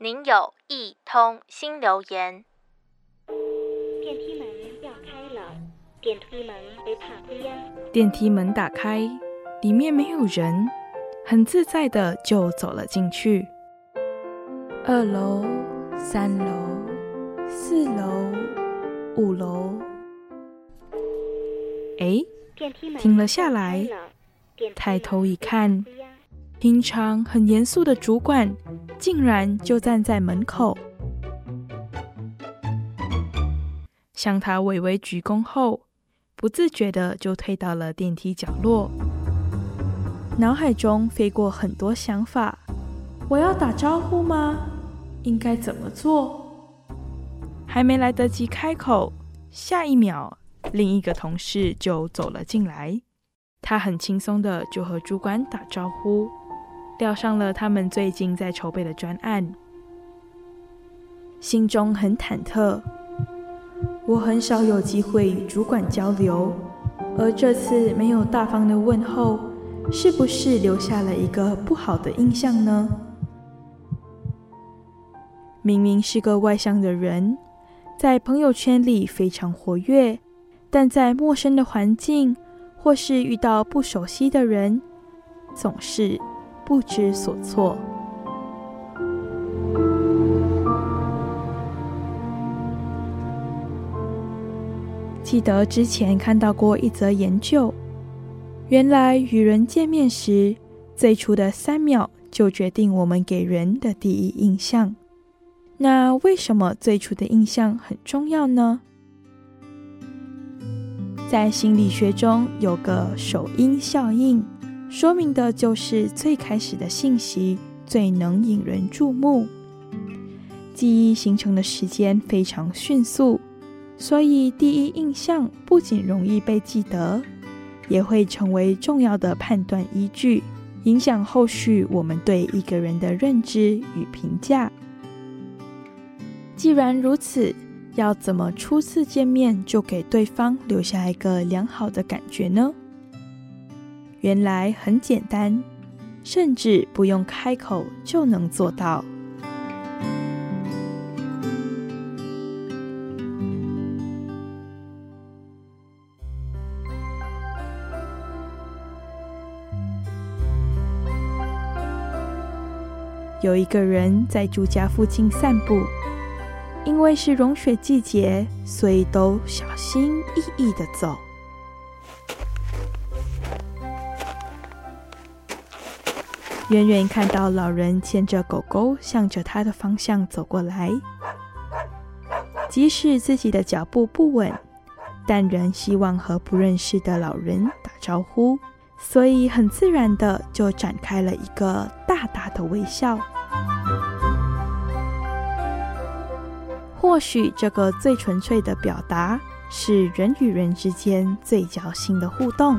您有一通新留言。电梯门要开了，电梯门别怕黑呀。电梯门打开，里面没有人，很自在的就走了进去。二楼、三楼、四楼、五楼。哎，停了下来，抬头一看，平常很严肃的主管竟然就站在门口，向他微微鞠躬后，不自觉的就退到了电梯角落，脑海中飞过很多想法：我要打招呼吗？应该怎么做？还没来得及开口，下一秒。另一个同事就走了进来，他很轻松的就和主管打招呼，聊上了他们最近在筹备的专案，心中很忐忑。我很少有机会与主管交流，而这次没有大方的问候，是不是留下了一个不好的印象呢？明明是个外向的人，在朋友圈里非常活跃。但在陌生的环境，或是遇到不熟悉的人，总是不知所措。记得之前看到过一则研究，原来与人见面时，最初的三秒就决定我们给人的第一印象。那为什么最初的印象很重要呢？在心理学中有个首因效应，说明的就是最开始的信息最能引人注目。记忆形成的时间非常迅速，所以第一印象不仅容易被记得，也会成为重要的判断依据，影响后续我们对一个人的认知与评价。既然如此，要怎么初次见面就给对方留下一个良好的感觉呢？原来很简单，甚至不用开口就能做到。有一个人在住家附近散步。因为是融雪季节，所以都小心翼翼的走。远远看到老人牵着狗狗，向着他的方向走过来。即使自己的脚步不稳，但仍希望和不认识的老人打招呼，所以很自然的就展开了一个大大的微笑。或许这个最纯粹的表达是人与人之间最交心的互动。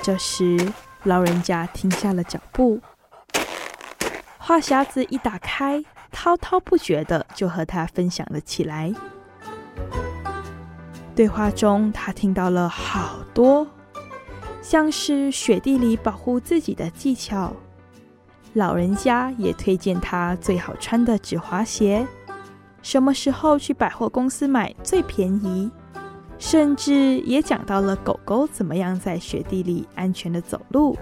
这时，老人家停下了脚步，话匣子一打开，滔滔不绝的就和他分享了起来。对话中，他听到了好多，像是雪地里保护自己的技巧。老人家也推荐他最好穿的止滑鞋，什么时候去百货公司买最便宜，甚至也讲到了狗狗怎么样在雪地里安全的走路。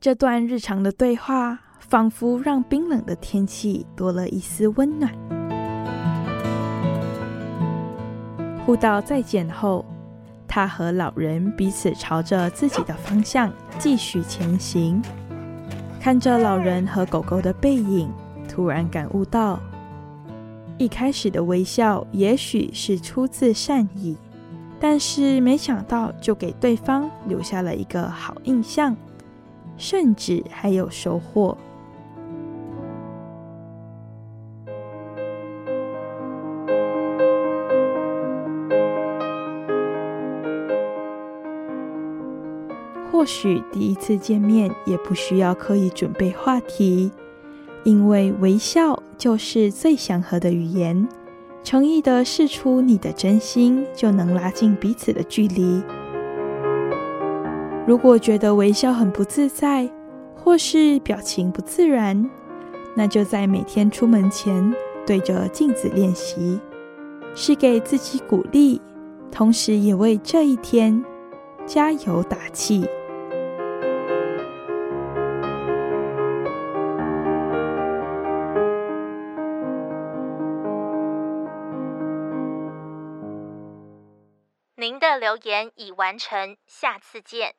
这段日常的对话，仿佛让冰冷的天气多了一丝温暖。互道再见后。他和老人彼此朝着自己的方向继续前行，看着老人和狗狗的背影，突然感悟到，一开始的微笑也许是出自善意，但是没想到就给对方留下了一个好印象，甚至还有收获。或许第一次见面也不需要刻意准备话题，因为微笑就是最祥和的语言。诚意地释出你的真心，就能拉近彼此的距离。如果觉得微笑很不自在，或是表情不自然，那就在每天出门前对着镜子练习，是给自己鼓励，同时也为这一天加油打气。您的留言已完成，下次见。